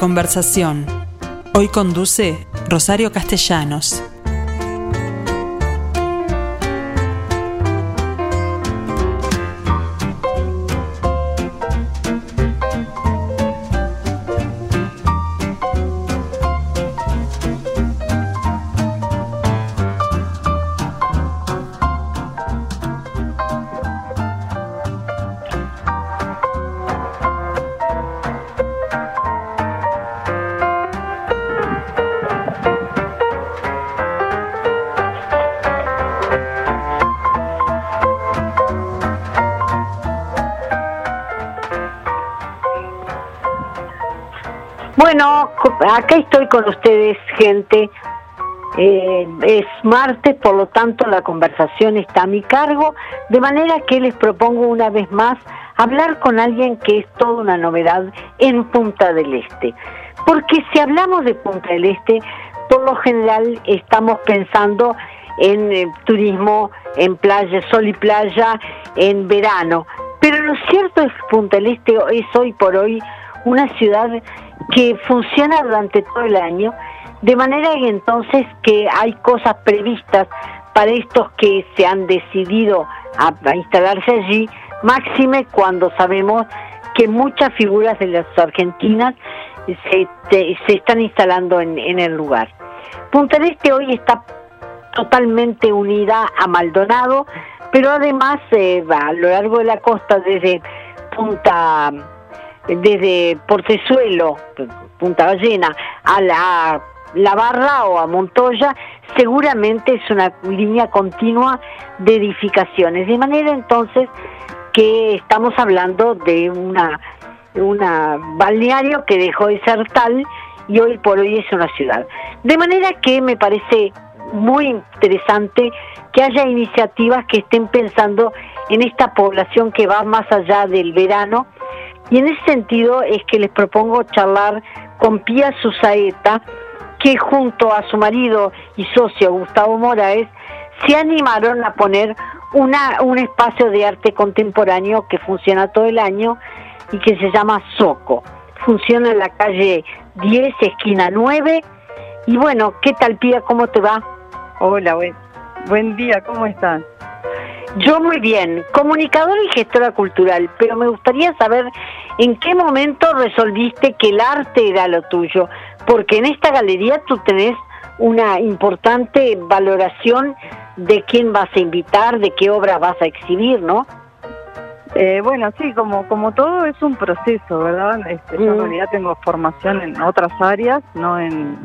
Conversación. Hoy conduce Rosario Castellanos. Bueno, acá estoy con ustedes, gente. Eh, es martes, por lo tanto la conversación está a mi cargo, de manera que les propongo una vez más hablar con alguien que es toda una novedad en Punta del Este. Porque si hablamos de Punta del Este, por lo general estamos pensando en eh, turismo, en playa, sol y playa, en verano. Pero lo cierto es que Punta del Este es hoy por hoy una ciudad que funciona durante todo el año, de manera que entonces que hay cosas previstas para estos que se han decidido a, instalarse allí, máxime cuando sabemos que muchas figuras de las argentinas se, se están instalando en, el lugar. Punta del Este hoy está totalmente unida a Maldonado, pero además eh, a lo largo de la costa desde Punta desde Portezuelo, Punta Ballena, a la, la Barra o a Montoya, seguramente es una línea continua de edificaciones. De manera entonces que estamos hablando de una, una balneario que dejó de ser tal y hoy por hoy es una ciudad. De manera que me parece muy interesante que haya iniciativas que estén pensando en esta población que va más allá del verano y en ese sentido es que les propongo charlar con Pía Susaeta, que junto a su marido y socio Gustavo Moraes se animaron a poner una, un espacio de arte contemporáneo que funciona todo el año y que se llama Soco. Funciona en la calle 10, esquina 9. Y bueno, ¿qué tal Pía? ¿Cómo te va? Hola, buen, buen día, ¿cómo estás? Yo muy bien, comunicadora y gestora cultural, pero me gustaría saber en qué momento resolviste que el arte era lo tuyo, porque en esta galería tú tenés una importante valoración de quién vas a invitar, de qué obra vas a exhibir, ¿no? Eh, bueno, sí, como, como todo es un proceso, ¿verdad? Este, Yo en mm. realidad tengo formación en otras áreas, no en,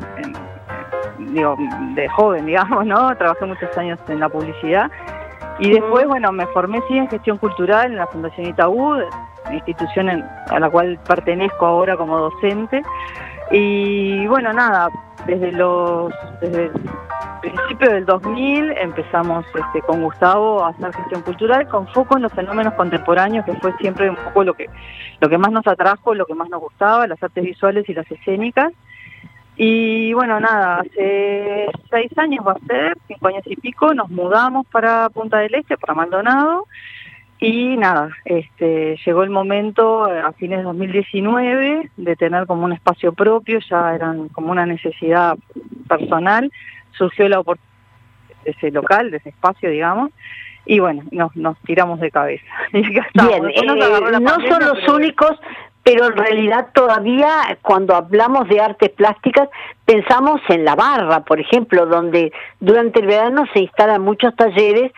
digo, de joven, digamos, ¿no? Trabajé muchos años en la publicidad y después, bueno, me formé sí en gestión cultural en la Fundación Itaú, institución a la cual pertenezco ahora como docente. Y bueno, nada, desde los desde el principio del 2000 empezamos este, con Gustavo a hacer gestión cultural con foco en los fenómenos contemporáneos, que fue siempre un poco lo que, lo que más nos atrajo, lo que más nos gustaba, las artes visuales y las escénicas. Y bueno, nada, hace seis años va a ser, cinco años y pico, nos mudamos para Punta del Este, para Maldonado, y nada, este, llegó el momento eh, a fines de 2019 de tener como un espacio propio, ya eran como una necesidad personal, surgió la oportunidad de ese local, de ese espacio, digamos, y bueno, nos, nos tiramos de cabeza. Bien, eh, no son los únicos, pero en realidad todavía cuando hablamos de artes plásticas pensamos en la barra, por ejemplo, donde durante el verano se instalan muchos talleres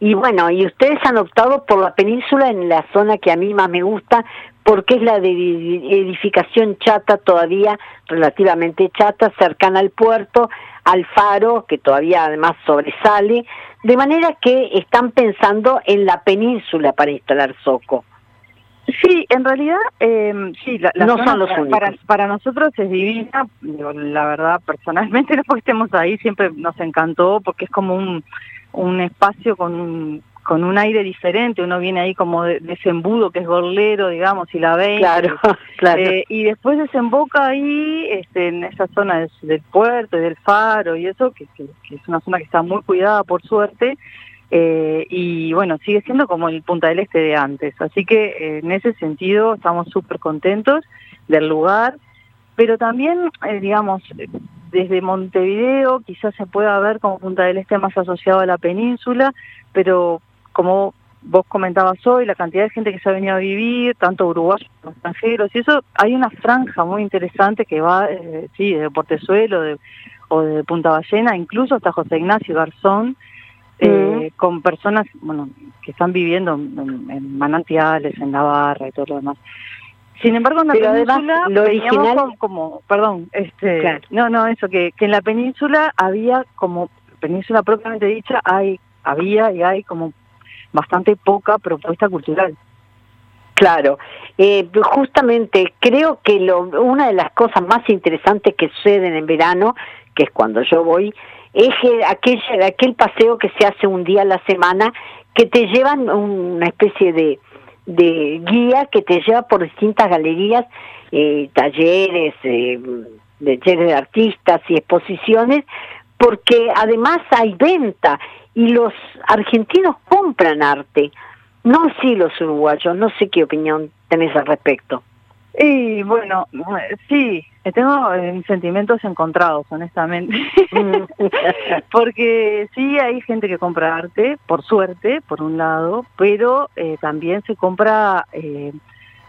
y bueno, y ustedes han optado por la península en la zona que a mí más me gusta, porque es la de edificación chata todavía, relativamente chata, cercana al puerto, al faro, que todavía además sobresale, de manera que están pensando en la península para instalar Soco. Sí, en realidad, eh, sí, la, no son los para, para, nosotros es divina, la verdad, personalmente, no porque estemos ahí, siempre nos encantó, porque es como un, un espacio con un, con un aire diferente, uno viene ahí como de, ese embudo que es gorlero, digamos, y la ve. Claro, claro. Eh, y después desemboca ahí, este, en esa zona del, puerto y del faro y eso, que, que, es una zona que está muy cuidada por suerte, eh, y bueno, sigue siendo como el Punta del Este de antes. Así que eh, en ese sentido estamos súper contentos del lugar. pero también, eh, digamos, desde Montevideo quizás se pueda ver como Punta del Este más asociado a la península, pero como vos comentabas hoy, la cantidad de gente que se ha venido a vivir, tanto uruguayos como extranjeros, y eso hay una franja muy interesante que va, eh, sí, de Portezuelo de, o de Punta Ballena, incluso hasta José Ignacio Garzón, eh, con personas bueno que están viviendo en, manantiales, en Navarra y todo lo demás. Sin embargo, en la península lo original... como, perdón, este, no, no, eso que, que en la península había como península propiamente dicha hay había y hay como bastante poca propuesta cultural. Claro, eh, justamente creo que lo, una de las cosas más interesantes que suceden en verano, que es cuando yo voy, es aquel, aquel paseo que se hace un día a la semana, que te llevan una especie de, de guía que te lleva por distintas galerías, eh, talleres, eh, talleres de artistas y exposiciones, porque además hay venta y los argentinos compran arte, no así los uruguayos, no sé qué opinión tenés al respecto. Y bueno, sí, tengo eh, sentimientos encontrados, honestamente, porque sí hay gente que compra arte, por suerte, por un lado, pero eh, también se compra eh,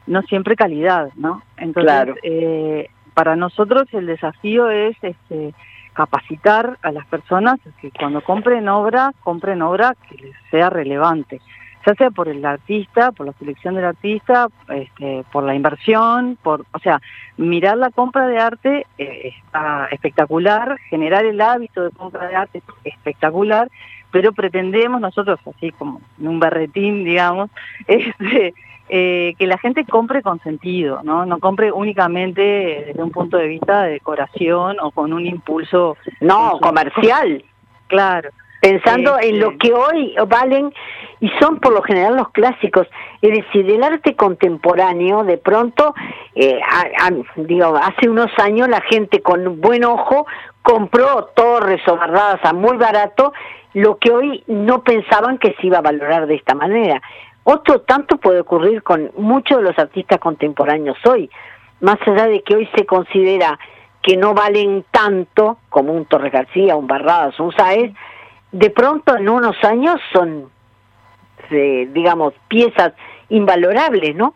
no siempre calidad, ¿no? Entonces, para nosotros el desafío es este, capacitar a las personas que cuando compren obra, compren obra que les sea relevante, ya sea por el artista, por la selección del artista, este, por la inversión, por, o sea, mirar la compra de arte eh, está espectacular, generar el hábito de compra de arte espectacular, pero pretendemos nosotros, así como en un berretín, digamos, este, eh, que la gente compre con sentido, ¿no? No compre únicamente desde un punto de vista de decoración o con un impulso... No, comercial. Claro. Pensando en lo que hoy valen y son por lo general los clásicos. Es decir, el arte contemporáneo, de pronto, eh, digo, hace unos años la gente con buen ojo compró torres o barradas a muy barato, lo que hoy no pensaban que se iba a valorar de esta manera. Otro tanto puede ocurrir con muchos de los artistas contemporáneos hoy, más allá de que hoy se considera que no valen tanto como un Torres García, un Barradas, un Saez, de pronto en unos años son, eh, digamos, piezas invalorables, ¿no?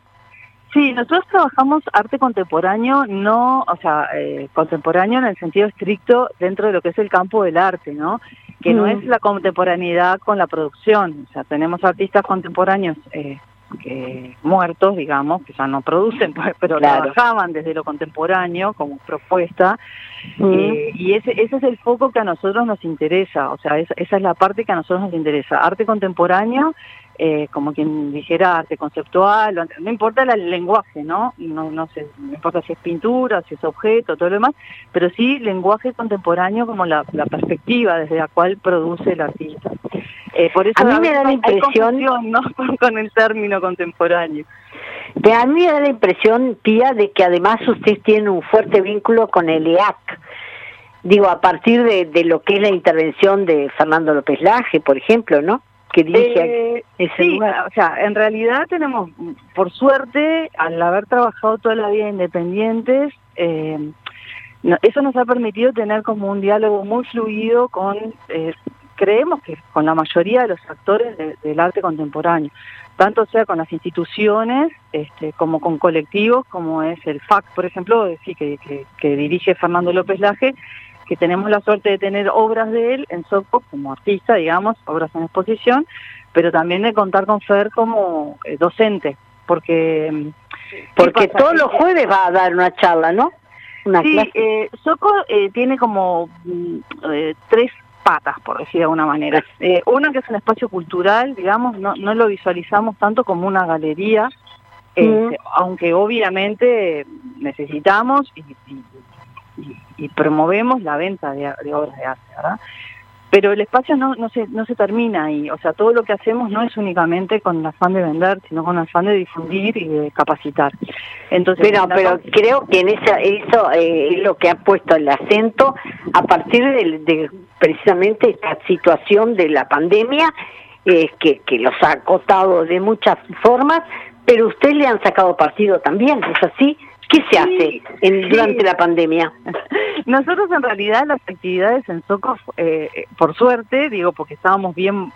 Sí, nosotros trabajamos arte contemporáneo, no, o sea, eh, contemporáneo en el sentido estricto dentro de lo que es el campo del arte, ¿no? Que no es la contemporaneidad con la producción. O sea, tenemos artistas contemporáneos eh, que, muertos, digamos, que ya no producen, pues, pero trabajaban desde lo contemporáneo como propuesta. Eh, y ese, ese es el foco que a nosotros nos interesa, o sea, esa es la parte que a nosotros nos interesa. Arte contemporáneo eh, como quien dijera arte conceptual, no importa el lenguaje, ¿no? No, no, sé, no importa si es pintura, si es objeto, todo lo demás, pero sí lenguaje contemporáneo como la, perspectiva desde la cual produce el artista. Eh, por eso a mí me da la impresión ¿no? con el término contemporáneo. a mí me da la impresión, Pía, de que además usted tiene un fuerte vínculo con el EAC. Digo, a partir de, de lo que es la intervención de Fernando López Laje, por ejemplo, ¿no? Que dirige eh, ese O sea, en realidad tenemos, por suerte, al haber trabajado toda la vida independientes, eh, eso nos ha permitido tener como un diálogo muy fluido con, eh, creemos que con la mayoría de los actores del arte contemporáneo, tanto sea con las instituciones este, como con colectivos, como es el FAC, por ejemplo, que, que dirige Fernando López Laje, que tenemos la suerte de tener obras de él en Soco como artista, digamos, obras en exposición, pero también de contar con Fer como eh, docente, porque... Mm, porque todos los jueves va a dar una charla, ¿no? Una sí, eh, Soco eh, tiene como mm, tres patas, por decir de alguna manera. una que es un espacio cultural, digamos, no, no lo visualizamos tanto como una galería, este, aunque obviamente necesitamos y, y, promovemos la venta de, obras de arte, ¿verdad? Pero el espacio no, no, se, no se termina ahí, o sea, todo lo que hacemos no es únicamente con el afán de vender, sino con el afán de difundir y de capacitar. Entonces, pero, pero creo que en esa, eso eh, es lo que ha puesto el acento a partir de, precisamente esta situación de la pandemia, eh, que, que los ha acotado de muchas formas, pero usted le han sacado partido también, ¿es así? ¿Qué se hace en, durante la pandemia? Nosotros en realidad las actividades en Soco, eh, por suerte, digo, porque estábamos bien,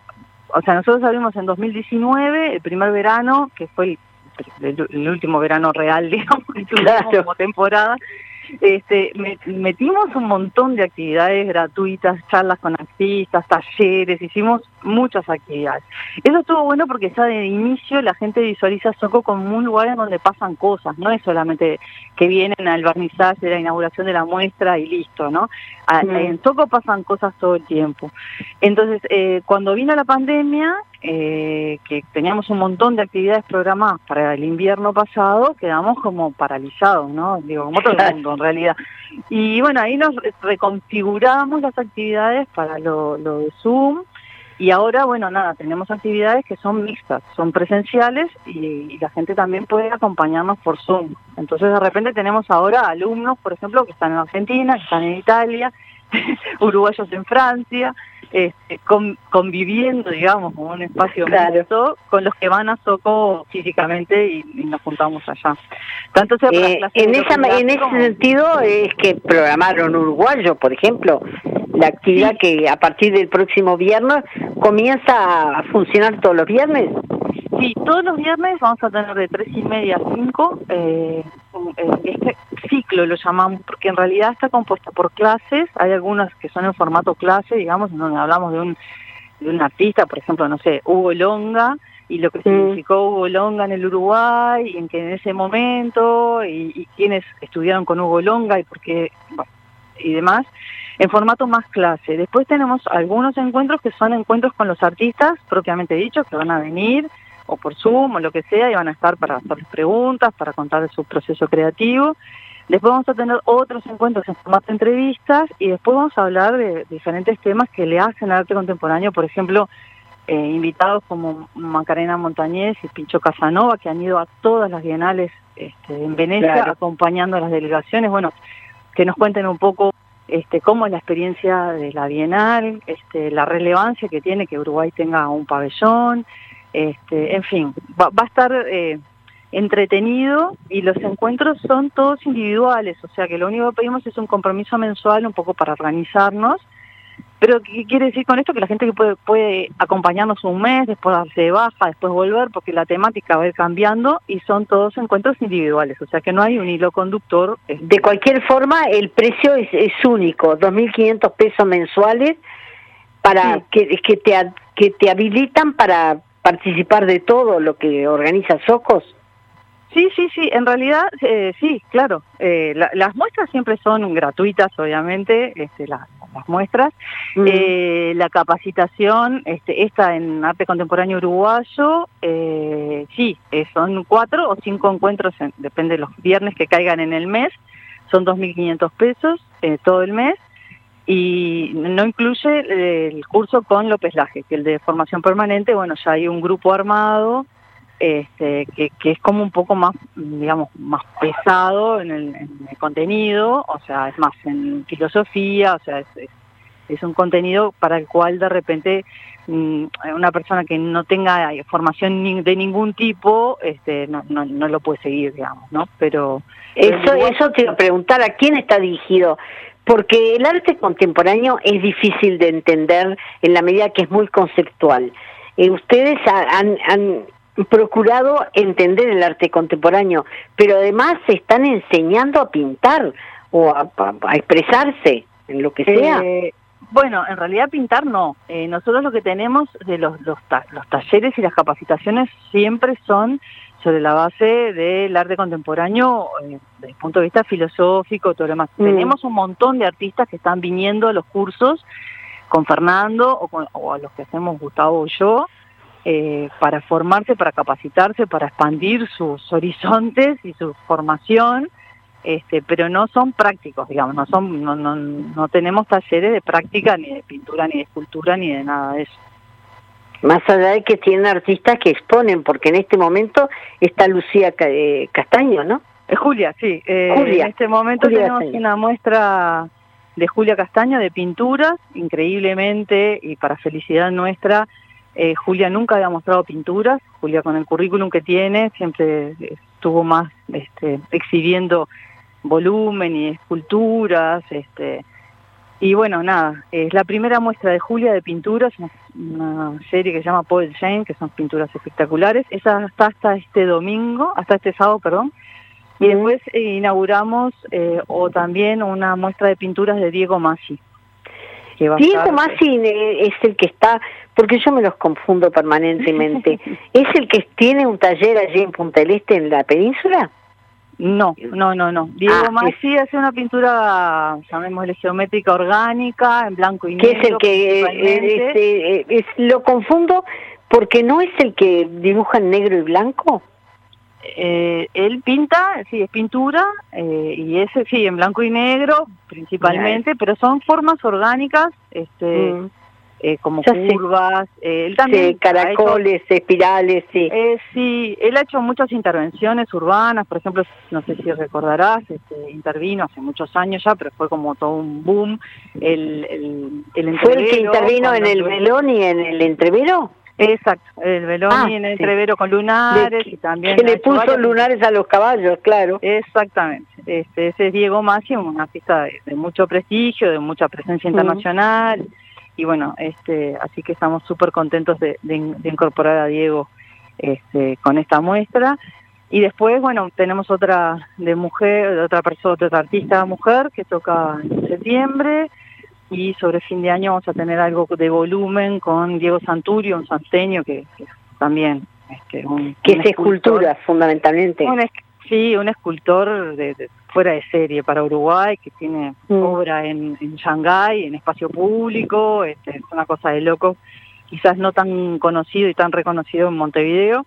o sea, nosotros abrimos en 2019, el primer verano, que fue el, último verano real, digamos, que como temporada, este, metimos un montón de actividades gratuitas, charlas con artistas, talleres, hicimos muchas actividades. Eso estuvo bueno porque ya de inicio la gente visualiza Soco como un lugar en donde pasan cosas, no es solamente que vienen al barnizaje de la inauguración de la muestra y listo, ¿no? En Soco pasan cosas todo el tiempo. Entonces, eh, cuando vino la pandemia, eh, que teníamos un montón de actividades programadas para el invierno pasado, quedamos como paralizados, ¿no? Digo, como todo el mundo en realidad. Y bueno, ahí nos reconfiguramos las actividades para lo, lo de Zoom, y ahora, bueno, nada, tenemos actividades que son mixtas, son presenciales y, la gente también puede acompañarnos por Zoom. Entonces, de repente tenemos ahora alumnos, por ejemplo, que están en Argentina, que están en Italia, uruguayos en Francia, este, conviviendo, digamos, como un espacio claro. con los que van a Soco físicamente y, nos juntamos allá. Tanto eh, en, esa, en ese sentido es que programaron uruguayo, por ejemplo, la actividad que a partir del próximo viernes comienza a funcionar todos los viernes. Sí, todos los viernes vamos a tener de tres y media a cinco eh, este ciclo lo llamamos porque en realidad está compuesta por clases, hay algunas que son en formato clase, digamos, en donde hablamos de un, de un artista, por ejemplo, no sé, Hugo Longa, y lo que mm. significó Hugo Longa en el Uruguay, y en que en ese momento, y, y quienes estudiaron con Hugo Longa y por qué, y demás en formato más clase. Después tenemos algunos encuentros que son encuentros con los artistas, propiamente dichos, que van a venir, o por Zoom, o lo que sea, y van a estar para hacerles preguntas, para contar de su proceso creativo. Después vamos a tener otros encuentros en formato entrevistas, y después vamos a hablar de diferentes temas que le hacen al arte contemporáneo, por ejemplo, eh, invitados como Macarena Montañez y Pincho Casanova, que han ido a todas las bienales este, en Venecia acompañando a las delegaciones, bueno, que nos cuenten un poco este, cómo es la experiencia de la Bienal, este, la relevancia que tiene que Uruguay tenga un pabellón, este, en fin, va, a estar eh, entretenido y los encuentros son todos individuales, o sea que lo único que pedimos es un compromiso mensual un poco para organizarnos pero ¿qué quiere decir con esto? Que la gente que puede, puede acompañarnos un mes, después darse de baja, después volver, porque la temática va a ir cambiando y son todos encuentros individuales, o sea que no hay un hilo conductor. Este. De cualquier forma, el precio es, es único, 2.500 pesos mensuales para que, que, te, que te habilitan para participar de todo lo que organiza Socos. Sí, sí, sí, en realidad eh, sí, claro. Eh, las muestras siempre son gratuitas, obviamente, este, las, muestras. Eh, la capacitación, este, esta en arte contemporáneo uruguayo, sí, son cuatro o cinco encuentros, depende de los viernes que caigan en el mes, son 2.500 pesos todo el mes. Y no incluye el curso con López Laje, que el de formación permanente, bueno, ya hay un grupo armado este, que, es como un poco más, digamos, más pesado en el, contenido, o sea, es más en filosofía, o sea, es, un contenido para el cual de repente mm, una persona que no tenga formación de ningún tipo, este, no, no, no lo puede seguir, digamos, ¿no? Pero... Eso, eso te iba a preguntar, ¿a quién está dirigido? Porque el arte contemporáneo es difícil de entender en la medida que es muy conceptual. Eh, ustedes han, han procurado entender el arte contemporáneo, pero además se están enseñando a pintar o a, expresarse en lo que sea. Eh, bueno, en realidad pintar no. Eh, nosotros lo que tenemos de los, los, los, talleres y las capacitaciones siempre son sobre la base del arte contemporáneo eh, desde el punto de vista filosófico, todo lo demás. Mm. Tenemos un montón de artistas que están viniendo a los cursos con Fernando o, con, o a los que hacemos Gustavo y yo, eh, para formarse, para capacitarse, para expandir sus horizontes y su formación, este, pero no son prácticos, digamos, no son, no, no, no tenemos talleres de práctica ni de pintura, ni de escultura, ni de nada de eso. Más allá de que tienen artistas que exponen, porque en este momento está Lucía eh, Castaño, ¿no? Es Julia, sí. Eh, en este momento tenemos una muestra de Julia Castaño de pinturas, increíblemente, y para felicidad nuestra, Eh, Julia nunca había mostrado pinturas, Julia con el currículum que tiene siempre estuvo más este, exhibiendo volumen y esculturas, este, y bueno, nada, es la primera muestra de Julia de pinturas, una, serie que se llama Poet Jane, que son pinturas espectaculares. Esa está hasta este domingo, hasta este sábado, perdón. Y después eh, inauguramos eh, o también una muestra de pinturas de Diego Massi. Diego Massi es el que está, porque yo me los confundo permanentemente, ¿es el que tiene un taller allí en Punta del Este, en la península? No, no, no, no. Diego ah, Massi hace una pintura, llamémosle geométrica orgánica, en blanco y negro. ¿Qué es el que eh, este, es, lo confundo porque no es el que dibuja en negro y blanco? Eh, él pinta, sí, es pintura, eh, y ese sí, en blanco y negro principalmente, pero son formas orgánicas, este, mm. Eh, como curvas, él también... Sí, caracoles, espirales, sí. sí, él ha hecho muchas intervenciones urbanas, por ejemplo, no sé si recordarás, este, intervino hace muchos años ya, pero fue como todo un boom. El, el, ¿Fue el que intervino en el melón y en el entrevero? Exacto, el velón ah, en el entrevero con lunares y también... Que le puso lunares a los caballos, claro. Exactamente, este, ese es Diego Massi, un artista de, mucho prestigio, de mucha presencia internacional, y bueno, este, así que estamos súper contentos de, incorporar a Diego este, con esta muestra. Y después, bueno, tenemos otra de mujer, otra persona, otra artista mujer que toca en septiembre, y sobre fin de año vamos a tener algo de volumen con Diego Santurio, un santeño que, también... Este, un, que es escultura fundamentalmente. sí, un escultor de, fuera de serie para Uruguay que tiene mm. obra en, en Shanghái, en espacio público, este, es una cosa de loco, quizás no tan conocido y tan reconocido en Montevideo,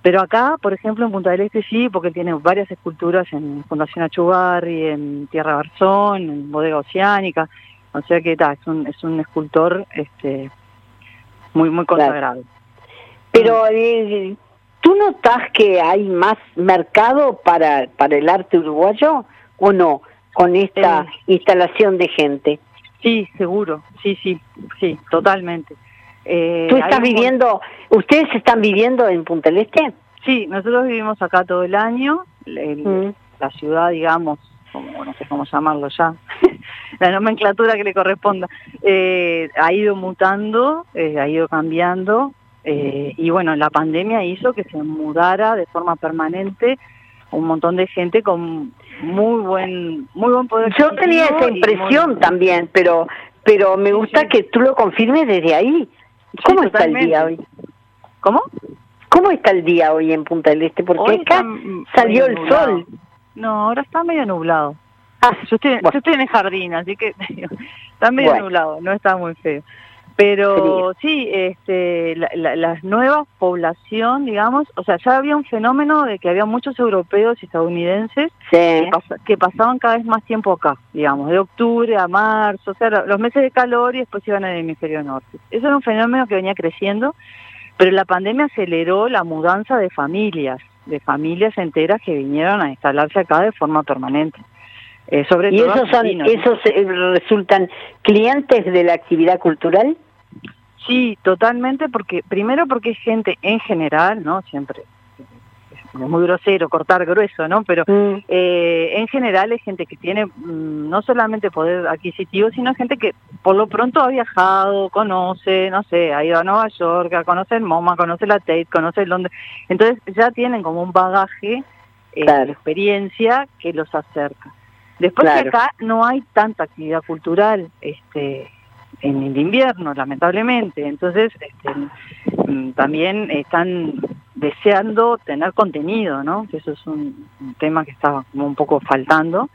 pero acá, por ejemplo, en Punta del Este sí, porque tiene varias esculturas en Fundación Achugarri, en Tierra Barzón, en Bodega Oceánica, o sea que es, un, es un escultor este, muy, muy consagrado. Pero eh, ¿tú notas que hay más mercado para, para el arte uruguayo o no con esta eh. instalación de gente? Sí, seguro, sí, sí, sí, totalmente. Eh, ¿Tú estás viviendo, ustedes están viviendo en Punta del Este? Sí, nosotros vivimos acá todo el año, mm. la ciudad, digamos, como, no sé cómo llamarlo ya, la nomenclatura que le corresponda, eh, ha ido mutando, eh, ha ido cambiando, eh, y bueno, la pandemia hizo que se mudara de forma permanente un montón de gente con muy buen muy buen poder. Yo tenía esa impresión también, pero pero me gusta que tú lo confirmes desde ahí. ¿Cómo está el día hoy? ¿Cómo? ¿Cómo está el día hoy en Punta del Este? Porque acá salió el sol. No, ahora está medio nublado. Ah, yo, estoy, yo estoy en el jardín, así que está medio nublado, no está muy feo. Pero sí, este, la, la, nueva población, digamos, o sea, ya había un fenómeno de que había muchos europeos y estadounidenses que, pasaban cada vez más tiempo acá, digamos, de octubre a marzo, o sea, los meses de calor y después iban al hemisferio norte. Eso era un fenómeno que venía creciendo, pero la pandemia aceleró la mudanza de familias de familias enteras que vinieron a instalarse acá de forma permanente. Eh, sobre ¿Y esos, son, esos eh, resultan clientes de la actividad cultural? Sí, totalmente, porque primero porque es gente en general, ¿no? Siempre es muy grosero cortar grueso, ¿no? Pero mm. eh, en general es gente que tiene mm, no solamente poder adquisitivo, sino gente que por lo pronto ha viajado, conoce, no sé, ha ido a Nueva York, conoce el MoMA, conoce la Tate, conoce el Londres. Entonces ya tienen como un bagaje eh, de experiencia que los acerca. Después que acá no hay tanta actividad cultural, este en el invierno, lamentablemente. Entonces, este, mm, también están deseando tener contenido, ¿no? Que eso es un, tema que está como un poco faltando.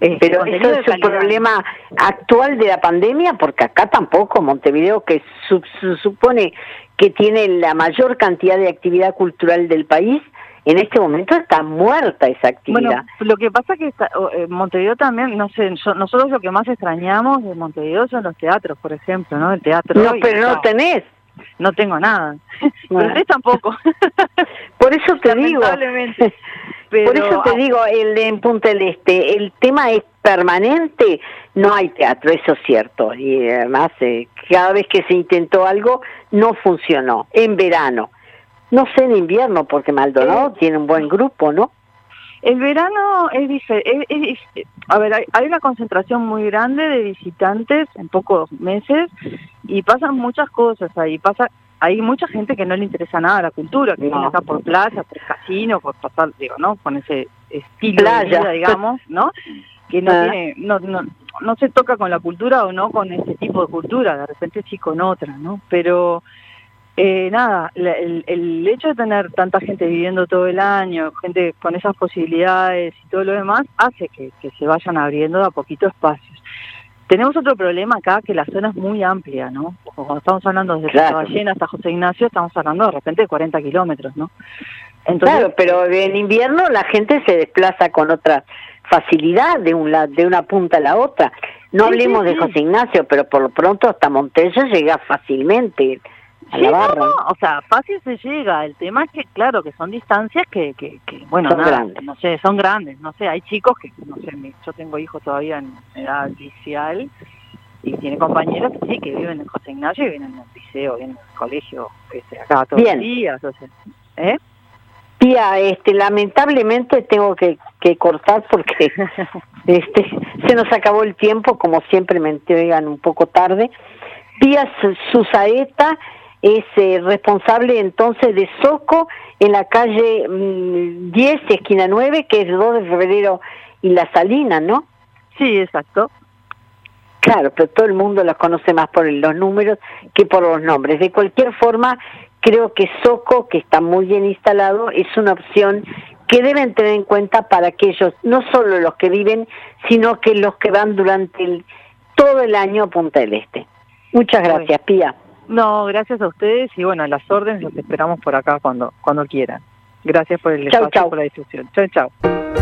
Este, Pero eso es un problema actual de la pandemia, porque acá tampoco, Montevideo, que se supone que tiene la mayor cantidad de actividad cultural del país, en este momento está muerta esa actividad. Bueno, lo que pasa es que eh, Montevideo también, no sé, nosotros lo que más extrañamos de Montevideo son los teatros, por ejemplo, ¿no? El teatro. No, pero no tenés. No tengo nada. Pero ustedes tampoco. Por eso te digo. Por eso te digo, el en Punta del Este, el tema es permanente. no hay teatro, eso es cierto. Y además, eh, cada vez que se intentó algo, no funcionó. En verano. No sé en invierno, porque Maldonado tiene un buen grupo, ¿no? El verano es diferente. A ver, hay, una concentración muy grande de visitantes en pocos meses y pasan muchas cosas ahí. Pasa, hay mucha gente que no le interesa nada la cultura, que viene acá por playa, por casino, por pasar, digo, ¿no? Con ese estilo de vida, digamos, ¿no? Que no ah. tiene, no, no, no se toca con la cultura o no con ese tipo de cultura, de repente sí con otra, ¿no? Pero eh, nada, el, hecho de tener tanta gente viviendo todo el año, gente con esas posibilidades y todo lo demás, hace que, se vayan abriendo de a poquito espacios. Tenemos otro problema acá, que la zona es muy amplia, ¿no? Cuando estamos hablando desde claro. Ballena hasta José Ignacio, estamos hablando de repente de 40 kilómetros, ¿no? Entonces, claro, pero en invierno la gente se desplaza con otra facilidad de, un, de una punta a la otra. No hablemos de José Ignacio, pero por lo pronto hasta Montello llega fácilmente sí, No, o sea, fácil se llega. El tema es que, claro, que son distancias que, que, bueno, son grandes. no sé, son grandes. No sé, hay chicos que, no sé, yo tengo hijos todavía en edad inicial y tiene compañeros que sí, que viven en José Ignacio y vienen en el liceo, vienen el colegio, este, acá todos los días. O sea, ¿eh? Tía, este, lamentablemente tengo que, que cortar porque este, se nos acabó el tiempo, como siempre me entregan un poco tarde. Pía Susaeta es eh, responsable entonces de Soco en la calle 10, mm, esquina 9, que es 2 de febrero y La Salina, ¿no? Sí, exacto. Claro, pero todo el mundo la conoce más por los números que por los nombres. De cualquier forma, creo que Soco, que está muy bien instalado, es una opción que deben tener en cuenta para aquellos, no solo los que viven, sino que los que van durante todo el año a Punta del Este. Muchas gracias, Pía. No, gracias a ustedes y bueno, las órdenes los esperamos por acá cuando, cuando quieran. Gracias por el espacio, por la discusión. Chau, chau.